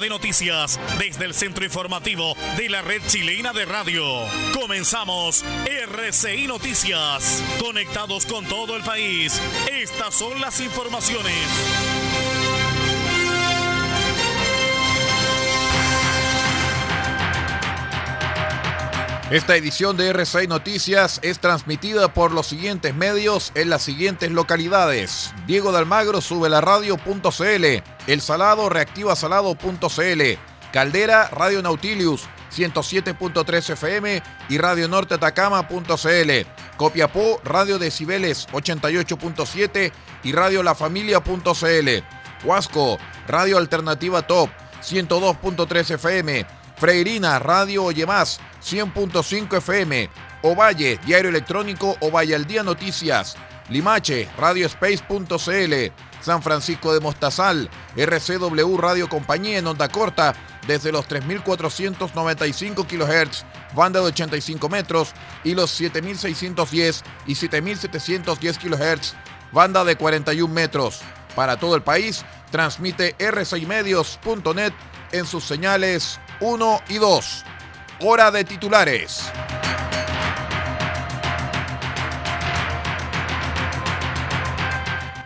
De noticias desde el centro informativo de la red chilena de radio. Comenzamos RCI Noticias. Conectados con todo el país. Estas son las informaciones. Esta edición de RCI Noticias es transmitida por los siguientes medios en las siguientes localidades. Diego de Almagro sube la radio.cl, El Salado reactiva salado.cl, Caldera Radio Nautilius 107.3 FM y Radio Norte Atacama.cl, Copiapó Radio Decibeles 88.7 y Radio La Familia.cl, Huasco Radio Alternativa Top 102.3 FM, Freirina Radio Oye Más 100.5 FM, Ovalle, diario electrónico Ovalle al Día Noticias, Limache, Radiospace.cl, San Francisco de Mostazal, RCW Radio Compañía en onda corta desde los 3.495 kHz, banda de 85 metros y los 7.610 y 7.710 kHz, banda de 41 metros. Para todo el país, transmite r6medios.net en sus señales 1 y 2. Hora de titulares.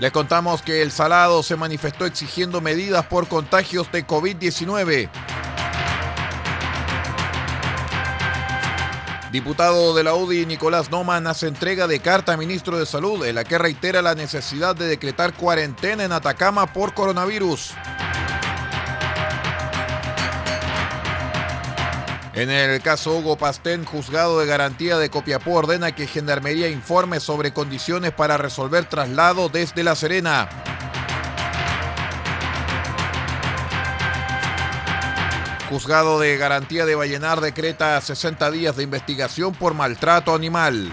Les contamos que el Salado se manifestó exigiendo medidas por contagios de COVID-19. Diputado de la UDI Nicolás Noman hace entrega de carta al ministro de Salud en la que reitera la necesidad de decretar cuarentena en Atacama por coronavirus. En el caso Hugo Pastén, juzgado de garantía de Copiapó ordena que Gendarmería informe sobre condiciones para resolver traslado desde La Serena. Juzgado de garantía de Vallenar decreta 60 días de investigación por maltrato animal.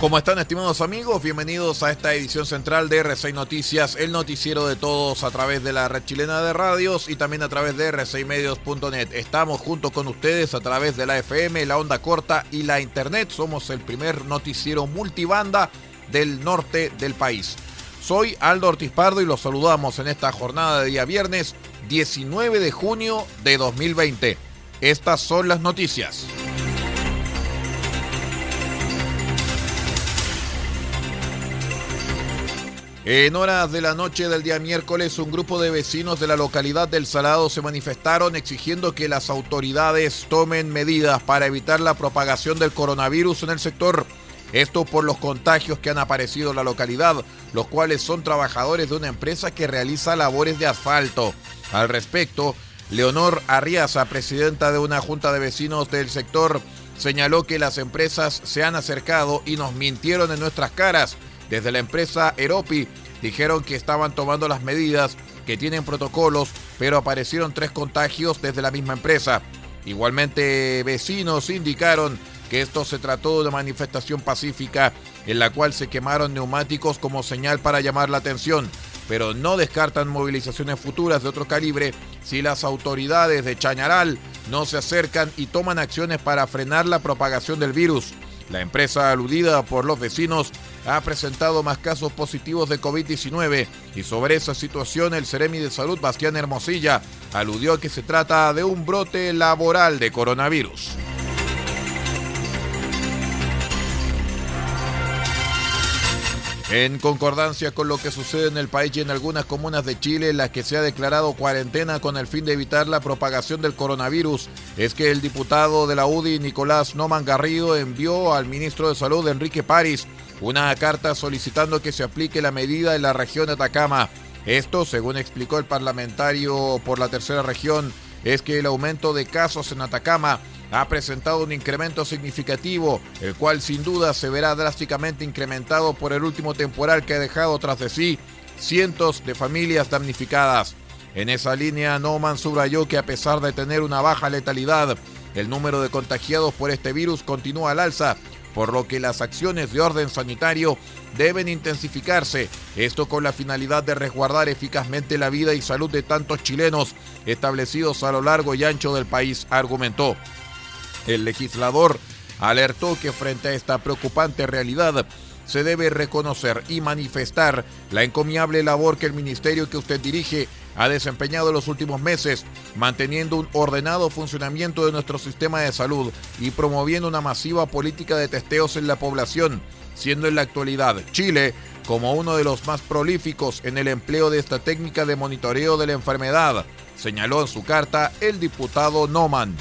¿Cómo están estimados amigos? Bienvenidos a esta edición central de R6 Noticias, el noticiero de todos a través de la red chilena de radios y también a través de r6medios.net. Estamos junto con ustedes a través de la FM, la onda corta y la internet. Somos el primer noticiero multibanda del norte del país. Soy Aldo Ortiz Pardo y los saludamos en esta jornada de día viernes 19 de junio de 2020. Estas son las noticias. En horas de la noche del día miércoles, un grupo de vecinos de la localidad del Salado se manifestaron exigiendo que las autoridades tomen medidas para evitar la propagación del coronavirus en el sector. Esto por los contagios que han aparecido en la localidad, los cuales son trabajadores de una empresa que realiza labores de asfalto. Al respecto, Leonor Arriaza, presidenta de una junta de vecinos del sector, señaló que las empresas se han acercado y nos mintieron en nuestras caras desde la empresa Eropi dijeron que estaban tomando las medidas, que tienen protocolos, pero aparecieron tres contagios desde la misma empresa. Igualmente, vecinos indicaron que esto se trató de una manifestación pacífica en la cual se quemaron neumáticos como señal para llamar la atención, pero no descartan movilizaciones futuras de otro calibre si las autoridades de Chañaral no se acercan y toman acciones para frenar la propagación del virus. La empresa aludida por los vecinos ha presentado más casos positivos de COVID-19 y sobre esa situación el Ceremi de Salud Bastián Hermosilla aludió que se trata de un brote laboral de coronavirus. En concordancia con lo que sucede en el país y en algunas comunas de Chile en las que se ha declarado cuarentena con el fin de evitar la propagación del coronavirus, es que el diputado de la UDI, Nicolás Noman Garrido, envió al ministro de Salud, Enrique París, una carta solicitando que se aplique la medida en la región de Atacama. Esto, según explicó el parlamentario por la tercera región, es que el aumento de casos en Atacama ha presentado un incremento significativo, el cual sin duda se verá drásticamente incrementado por el último temporal que ha dejado tras de sí cientos de familias damnificadas. En esa línea, Noman subrayó que a pesar de tener una baja letalidad, el número de contagiados por este virus continúa al alza, por lo que las acciones de orden sanitario deben intensificarse, esto con la finalidad de resguardar eficazmente la vida y salud de tantos chilenos establecidos a lo largo y ancho del país, argumentó. El legislador alertó que frente a esta preocupante realidad se debe reconocer y manifestar la encomiable labor que el ministerio que usted dirige ha desempeñado los últimos meses, manteniendo un ordenado funcionamiento de nuestro sistema de salud y promoviendo una masiva política de testeos en la población, siendo en la actualidad Chile como uno de los más prolíficos en el empleo de esta técnica de monitoreo de la enfermedad, señaló en su carta el diputado Noman.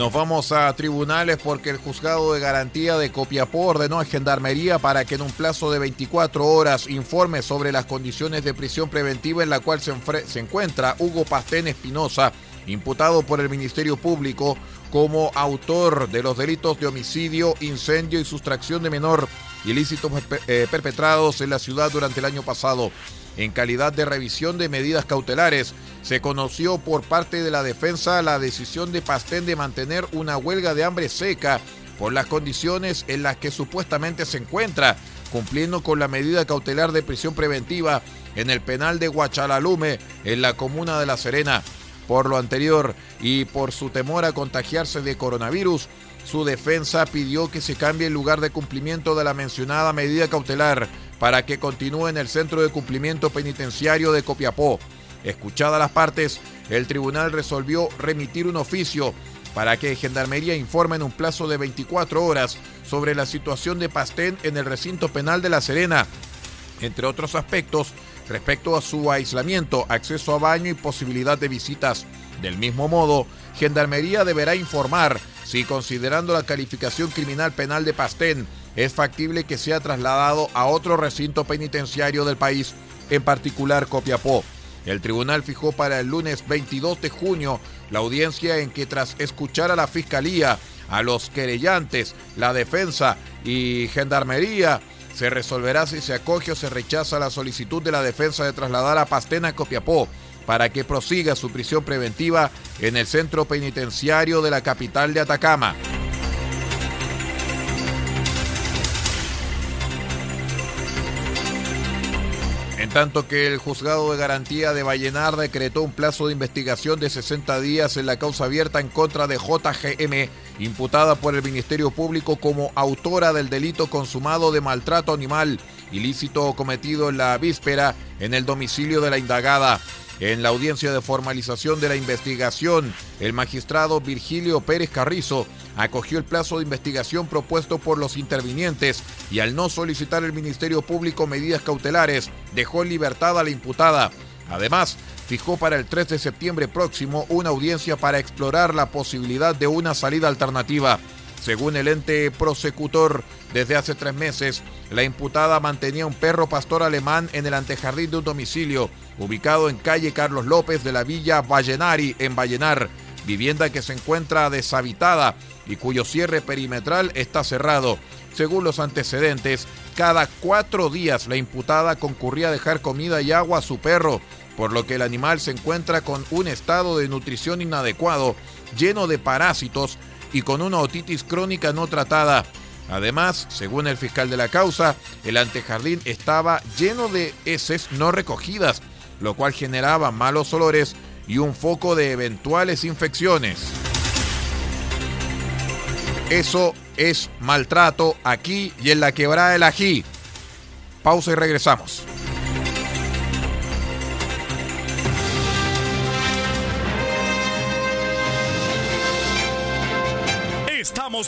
Nos vamos a tribunales porque el juzgado de garantía de Copiapó ordenó a Gendarmería para que en un plazo de 24 horas informe sobre las condiciones de prisión preventiva en la cual se, encuentra Hugo Pastén Espinosa, imputado por el Ministerio Público como autor de los delitos de homicidio, incendio y sustracción de menor ilícitos eh, perpetrados en la ciudad durante el año pasado en calidad de revisión de medidas cautelares. Se conoció por parte de la defensa la decisión de Pastén de mantener una huelga de hambre seca por las condiciones en las que supuestamente se encuentra, cumpliendo con la medida cautelar de prisión preventiva en el penal de Huachalalume, en la comuna de La Serena. Por lo anterior y por su temor a contagiarse de coronavirus, su defensa pidió que se cambie el lugar de cumplimiento de la mencionada medida cautelar para que continúe en el Centro de Cumplimiento Penitenciario de Copiapó. Escuchadas las partes, el tribunal resolvió remitir un oficio para que Gendarmería informe en un plazo de 24 horas sobre la situación de Pastén en el recinto penal de La Serena, entre otros aspectos respecto a su aislamiento, acceso a baño y posibilidad de visitas. Del mismo modo, Gendarmería deberá informar si considerando la calificación criminal penal de Pastén es factible que sea trasladado a otro recinto penitenciario del país, en particular Copiapó. El tribunal fijó para el lunes 22 de junio la audiencia en que tras escuchar a la Fiscalía, a los querellantes, la defensa y gendarmería, se resolverá si se acoge o se rechaza la solicitud de la defensa de trasladar a Pastena a Copiapó para que prosiga su prisión preventiva en el centro penitenciario de la capital de Atacama. Tanto que el juzgado de garantía de Vallenar decretó un plazo de investigación de 60 días en la causa abierta en contra de JGM, imputada por el Ministerio Público como autora del delito consumado de maltrato animal, ilícito cometido en la víspera en el domicilio de la indagada. En la audiencia de formalización de la investigación, el magistrado Virgilio Pérez Carrizo acogió el plazo de investigación propuesto por los intervinientes y al no solicitar el Ministerio Público medidas cautelares, dejó en libertad a la imputada. Además, fijó para el 3 de septiembre próximo una audiencia para explorar la posibilidad de una salida alternativa. Según el ente prosecutor, desde hace tres meses, la imputada mantenía un perro pastor alemán en el antejardín de un domicilio ubicado en calle Carlos López de la Villa Vallenari, en Vallenar, vivienda que se encuentra deshabitada y cuyo cierre perimetral está cerrado. Según los antecedentes, cada cuatro días la imputada concurría a dejar comida y agua a su perro, por lo que el animal se encuentra con un estado de nutrición inadecuado, lleno de parásitos y con una otitis crónica no tratada. Además, según el fiscal de la causa, el antejardín estaba lleno de heces no recogidas, lo cual generaba malos olores y un foco de eventuales infecciones. Eso es maltrato aquí y en la quebrada del ají. Pausa y regresamos.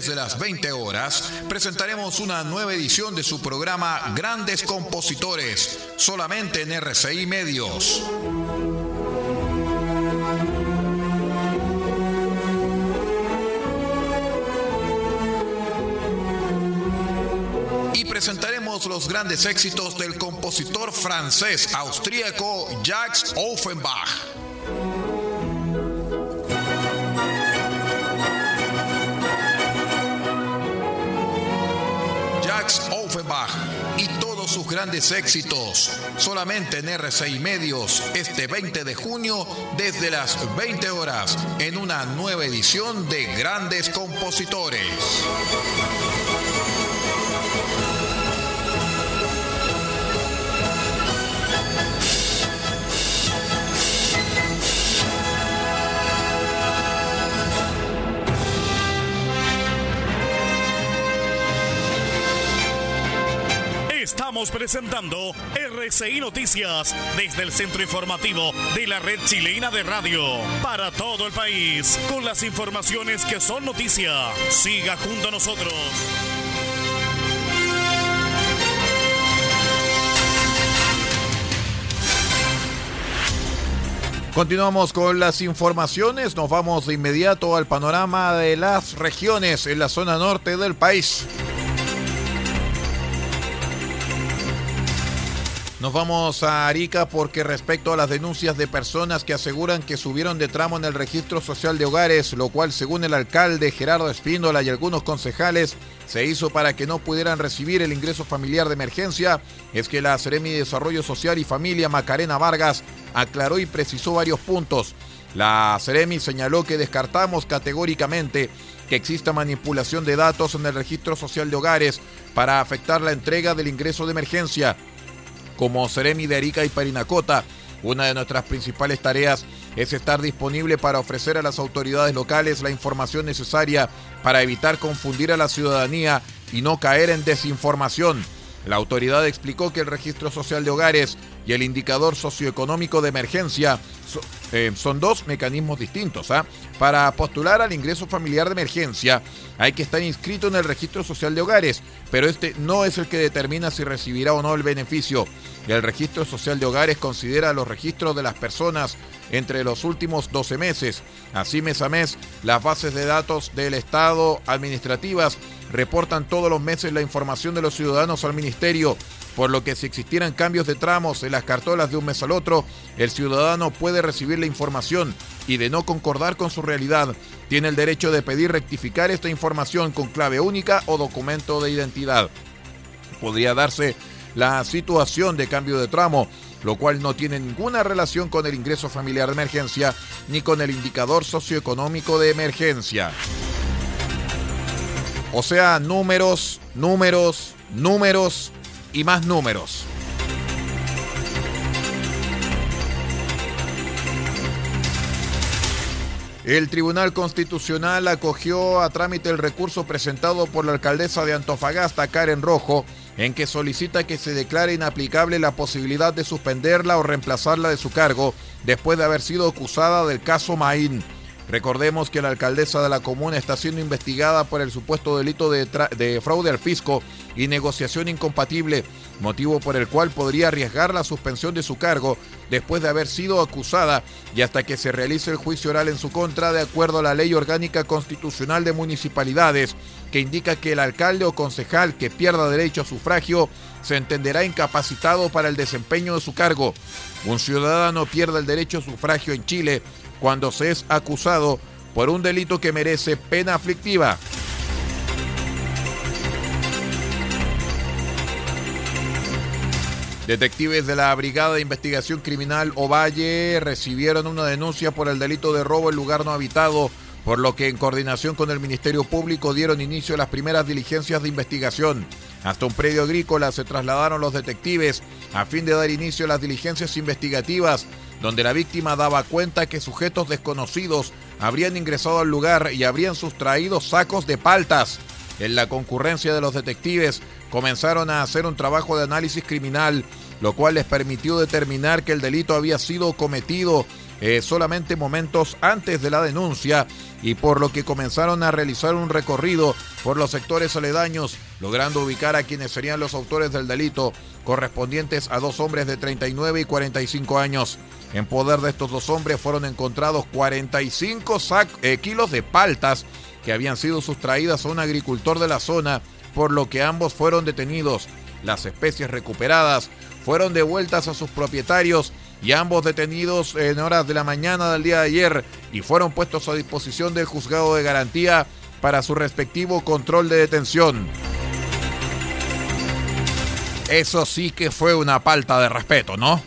Desde las 20 horas, presentaremos una nueva edición de su programa Grandes Compositores, solamente en RCI Medios. Y presentaremos los grandes éxitos del compositor francés austríaco Jacques Offenbach. Grandes éxitos, solamente en R6 Medios, este 20 de junio, desde las 20 horas, en una nueva edición de Grandes Compositores. Estamos presentando RCI Noticias desde el centro informativo de la red chilena de radio para todo el país con las informaciones que son noticia. Siga junto a nosotros. Continuamos con las informaciones, nos vamos de inmediato al panorama de las regiones en la zona norte del país. Nos vamos a Arica porque respecto a las denuncias de personas que aseguran que subieron de tramo en el registro social de hogares, lo cual según el alcalde Gerardo Espíndola y algunos concejales se hizo para que no pudieran recibir el ingreso familiar de emergencia, es que la Seremi de Desarrollo Social y Familia Macarena Vargas aclaró y precisó varios puntos. La Seremi señaló que descartamos categóricamente que exista manipulación de datos en el registro social de hogares para afectar la entrega del ingreso de emergencia como Seremi de Arica y Parinacota. Una de nuestras principales tareas es estar disponible para ofrecer a las autoridades locales la información necesaria para evitar confundir a la ciudadanía y no caer en desinformación. La autoridad explicó que el registro social de hogares y el indicador socioeconómico de emergencia eh, son dos mecanismos distintos. ¿ah? Para postular al ingreso familiar de emergencia hay que estar inscrito en el registro social de hogares, pero este no es el que determina si recibirá o no el beneficio. El registro social de hogares considera los registros de las personas entre los últimos 12 meses. Así mes a mes, las bases de datos del Estado administrativas reportan todos los meses la información de los ciudadanos al ministerio, por lo que si existieran cambios de tramos en las cartolas de un mes al otro, el ciudadano puede recibir la información y de no concordar con su realidad, tiene el derecho de pedir rectificar esta información con clave única o documento de identidad. Podría darse la situación de cambio de tramo, lo cual no tiene ninguna relación con el ingreso familiar de emergencia ni con el indicador socioeconómico de emergencia. O sea, números, números, números y más números. El Tribunal Constitucional acogió a trámite el recurso presentado por la alcaldesa de Antofagasta, Karen Rojo, en que solicita que se declare inaplicable la posibilidad de suspenderla o reemplazarla de su cargo después de haber sido acusada del caso Maín. Recordemos que la alcaldesa de la comuna está siendo investigada por el supuesto delito de, de, fraude al fisco y negociación incompatible, motivo por el cual podría arriesgar la suspensión de su cargo después de haber sido acusada y hasta que se realice el juicio oral en su contra de acuerdo a la ley orgánica constitucional de municipalidades que indica que el alcalde o concejal que pierda derecho a sufragio se entenderá incapacitado para el desempeño de su cargo. Un ciudadano pierde el derecho a sufragio en Chile cuando se es acusado por un delito que merece pena aflictiva. Detectives de la Brigada de Investigación Criminal Ovalle recibieron una denuncia por el delito de robo en lugar no habitado, por lo que en coordinación con el Ministerio Público dieron inicio a las primeras diligencias de investigación. Hasta un predio agrícola se trasladaron los detectives a fin de dar inicio a las diligencias investigativas donde la víctima daba cuenta que sujetos desconocidos habrían ingresado al lugar y habrían sustraído sacos de paltas. En la concurrencia de los detectives comenzaron a hacer un trabajo de análisis criminal, lo cual les permitió determinar que el delito había sido cometido eh, solamente momentos antes de la denuncia y por lo que comenzaron a realizar un recorrido por los sectores aledaños, logrando ubicar a quienes serían los autores del delito, correspondientes a dos hombres de 39 y 45 años. En poder de estos dos hombres fueron encontrados 45 eh, kilos de paltas que habían sido sustraídas a un agricultor de la zona, por lo que ambos fueron detenidos. Las especies recuperadas fueron devueltas a sus propietarios y ambos detenidos en horas de la mañana del día de ayer y fueron puestos a disposición del juzgado de garantía para su respectivo control de detención. Eso sí que fue una falta de respeto, ¿no?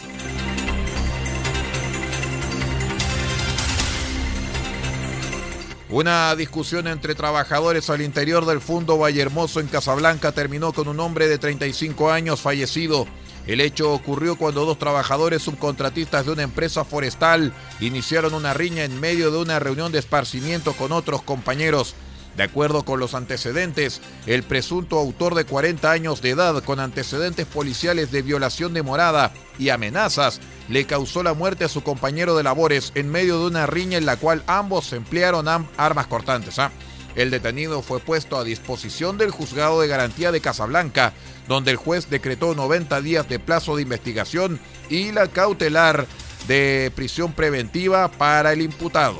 Una discusión entre trabajadores al interior del Fundo Vallehermoso en Casablanca terminó con un hombre de 35 años fallecido. El hecho ocurrió cuando dos trabajadores subcontratistas de una empresa forestal iniciaron una riña en medio de una reunión de esparcimiento con otros compañeros. De acuerdo con los antecedentes, el presunto autor de 40 años de edad con antecedentes policiales de violación de morada y amenazas le causó la muerte a su compañero de labores en medio de una riña en la cual ambos emplearon armas cortantes. ¿ah? El detenido fue puesto a disposición del juzgado de garantía de Casablanca, donde el juez decretó 90 días de plazo de investigación y la cautelar de prisión preventiva para el imputado.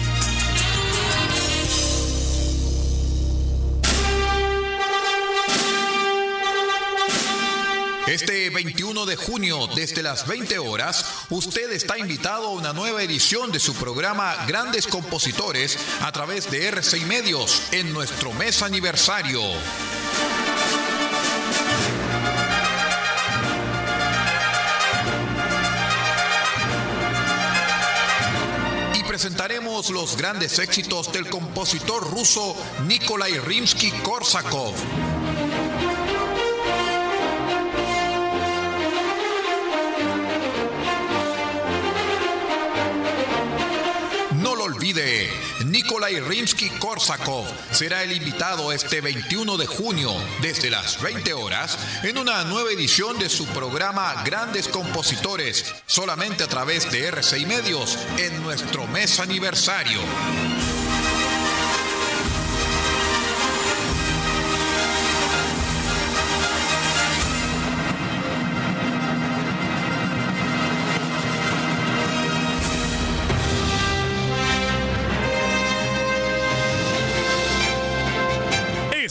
Este 21 de junio, desde las 20 horas, usted está invitado a una nueva edición de su programa Grandes Compositores a través de RCI Medios en nuestro mes aniversario. Y presentaremos los grandes éxitos del compositor ruso Nikolai Rimsky-Korsakov. Nikolai Rimsky-Korsakov será el invitado este 21 de junio desde las 20 horas en una nueva edición de su programa Grandes Compositores, solamente a través de RCI Medios en nuestro mes aniversario.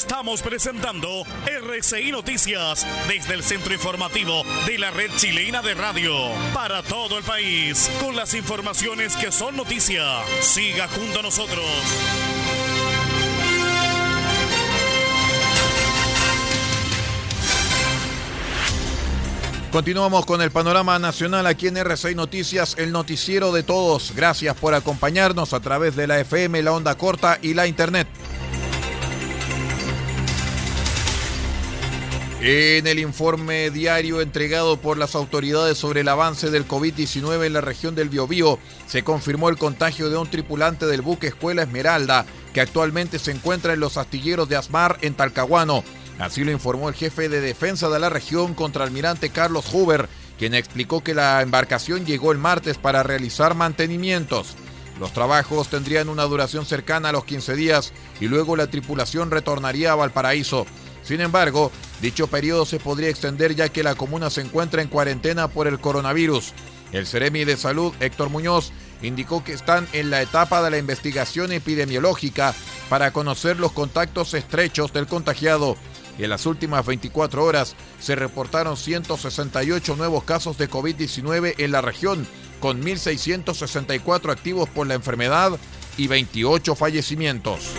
Estamos presentando RCI Noticias desde el centro informativo de la red chilena de radio para todo el país con las informaciones que son noticia. Siga junto a nosotros. Continuamos con el panorama nacional aquí en RCI Noticias, el noticiero de todos. Gracias por acompañarnos a través de la FM, la onda corta y la internet. En el informe diario entregado por las autoridades sobre el avance del COVID-19 en la región del Biobío, se confirmó el contagio de un tripulante del buque Escuela Esmeralda, que actualmente se encuentra en los astilleros de Asmar, en Talcahuano. Así lo informó el jefe de defensa de la región, contraalmirante Carlos Huber, quien explicó que la embarcación llegó el martes para realizar mantenimientos. Los trabajos tendrían una duración cercana a los 15 días y luego la tripulación retornaría a Valparaíso. Sin embargo, dicho periodo se podría extender ya que la comuna se encuentra en cuarentena por el coronavirus. El Ceremi de Salud, Héctor Muñoz, indicó que están en la etapa de la investigación epidemiológica para conocer los contactos estrechos del contagiado. En las últimas 24 horas se reportaron 168 nuevos casos de COVID-19 en la región, con 1.664 activos por la enfermedad y 28 fallecimientos.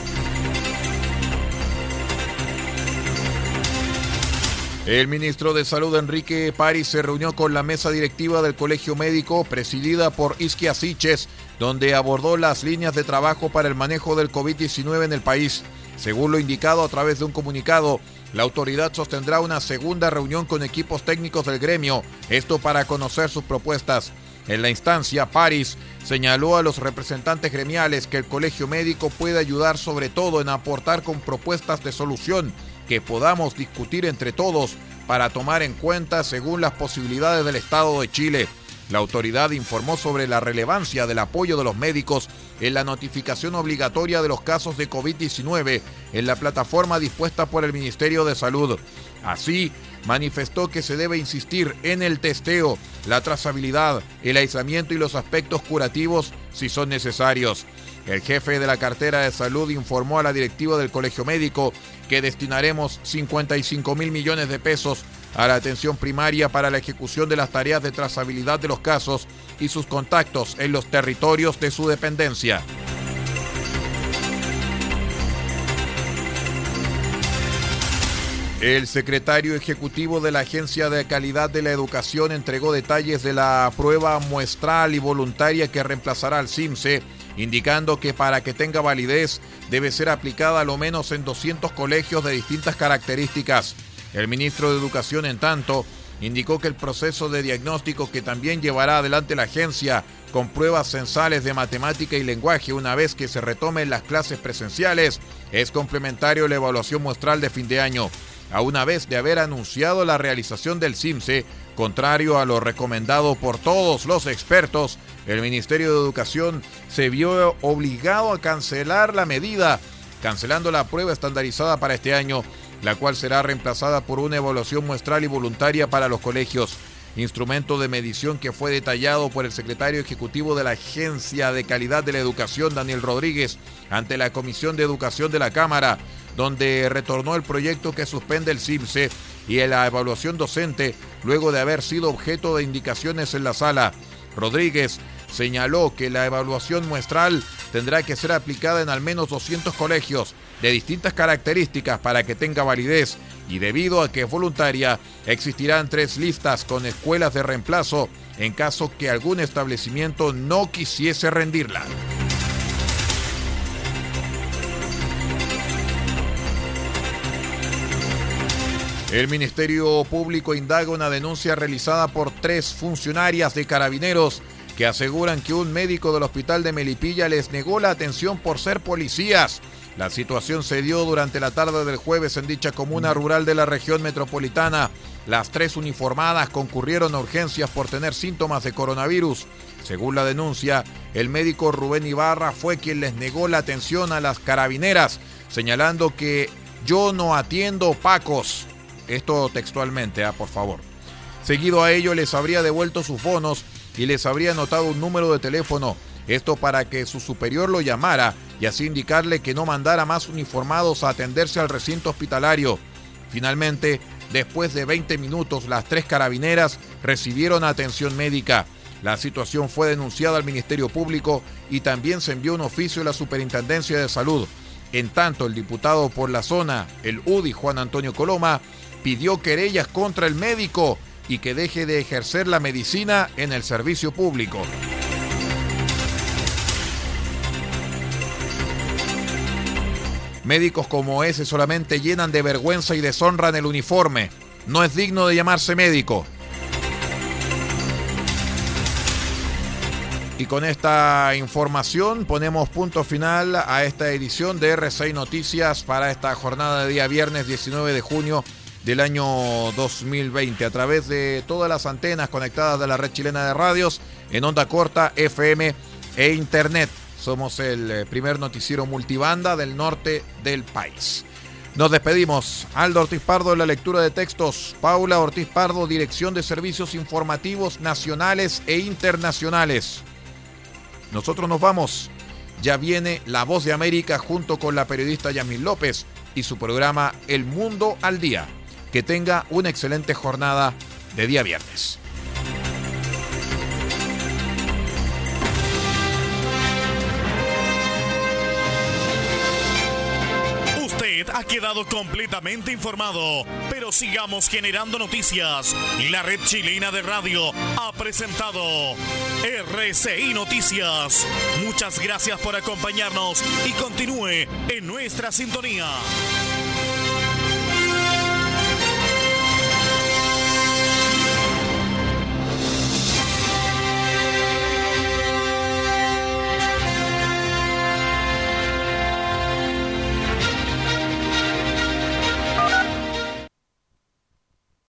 El ministro de Salud Enrique París se reunió con la mesa directiva del Colegio Médico presidida por Isquia Siches, donde abordó las líneas de trabajo para el manejo del COVID-19 en el país. Según lo indicado a través de un comunicado, la autoridad sostendrá una segunda reunión con equipos técnicos del gremio, esto para conocer sus propuestas. En la instancia, París señaló a los representantes gremiales que el Colegio Médico puede ayudar sobre todo en aportar con propuestas de solución que podamos discutir entre todos para tomar en cuenta según las posibilidades del Estado de Chile. La autoridad informó sobre la relevancia del apoyo de los médicos en la notificación obligatoria de los casos de COVID-19 en la plataforma dispuesta por el Ministerio de Salud. Así, manifestó que se debe insistir en el testeo, la trazabilidad, el aislamiento y los aspectos curativos si son necesarios. El jefe de la cartera de salud informó a la directiva del Colegio Médico que destinaremos 55 mil millones de pesos a la atención primaria para la ejecución de las tareas de trazabilidad de los casos y sus contactos en los territorios de su dependencia. El secretario ejecutivo de la Agencia de Calidad de la Educación entregó detalles de la prueba muestral y voluntaria que reemplazará al CIMSE, indicando que para que tenga validez debe ser aplicada a lo menos en 200 colegios de distintas características. El ministro de Educación, en tanto, indicó que el proceso de diagnóstico que también llevará adelante la agencia con pruebas censales de matemática y lenguaje una vez que se retomen las clases presenciales es complementario a la evaluación muestral de fin de año a una vez de haber anunciado la realización del CIMSE, contrario a lo recomendado por todos los expertos, el Ministerio de Educación se vio obligado a cancelar la medida, cancelando la prueba estandarizada para este año, la cual será reemplazada por una evaluación muestral y voluntaria para los colegios instrumento de medición que fue detallado por el secretario ejecutivo de la Agencia de Calidad de la Educación, Daniel Rodríguez, ante la Comisión de Educación de la Cámara, donde retornó el proyecto que suspende el CIMSE y la evaluación docente luego de haber sido objeto de indicaciones en la sala. Rodríguez señaló que la evaluación muestral tendrá que ser aplicada en al menos 200 colegios de distintas características para que tenga validez y debido a que es voluntaria, existirán tres listas con escuelas de reemplazo en caso que algún establecimiento no quisiese rendirla. El Ministerio Público indaga una denuncia realizada por tres funcionarias de carabineros que aseguran que un médico del hospital de Melipilla les negó la atención por ser policías. La situación se dio durante la tarde del jueves en dicha comuna rural de la región metropolitana. Las tres uniformadas concurrieron a urgencias por tener síntomas de coronavirus. Según la denuncia, el médico Rubén Ibarra fue quien les negó la atención a las carabineras, señalando que yo no atiendo pacos. Esto textualmente, ah, por favor. Seguido a ello les habría devuelto sus bonos y les habría anotado un número de teléfono. Esto para que su superior lo llamara y así indicarle que no mandara más uniformados a atenderse al recinto hospitalario. Finalmente, después de 20 minutos, las tres carabineras recibieron atención médica. La situación fue denunciada al Ministerio Público y también se envió un oficio a la Superintendencia de Salud. En tanto, el diputado por la zona, el UDI Juan Antonio Coloma, pidió querellas contra el médico y que deje de ejercer la medicina en el servicio público. Médicos como ese solamente llenan de vergüenza y deshonra en el uniforme. No es digno de llamarse médico. Y con esta información ponemos punto final a esta edición de R6 Noticias para esta jornada de día viernes 19 de junio del año 2020 a través de todas las antenas conectadas de la red chilena de radios en onda corta, FM e Internet. Somos el eh, primer noticiero multibanda del norte del país. Nos despedimos. Aldo Ortiz Pardo en la lectura de textos. Paula Ortiz Pardo, dirección de servicios informativos nacionales e internacionales. Nosotros nos vamos. Ya viene La Voz de América junto con la periodista Yamil López y su programa El Mundo al Día. Que tenga una excelente jornada de día viernes. Usted ha quedado completamente informado, pero sigamos generando noticias. La red chilena de radio ha presentado RCI Noticias. Muchas gracias por acompañarnos y continúe en nuestra sintonía.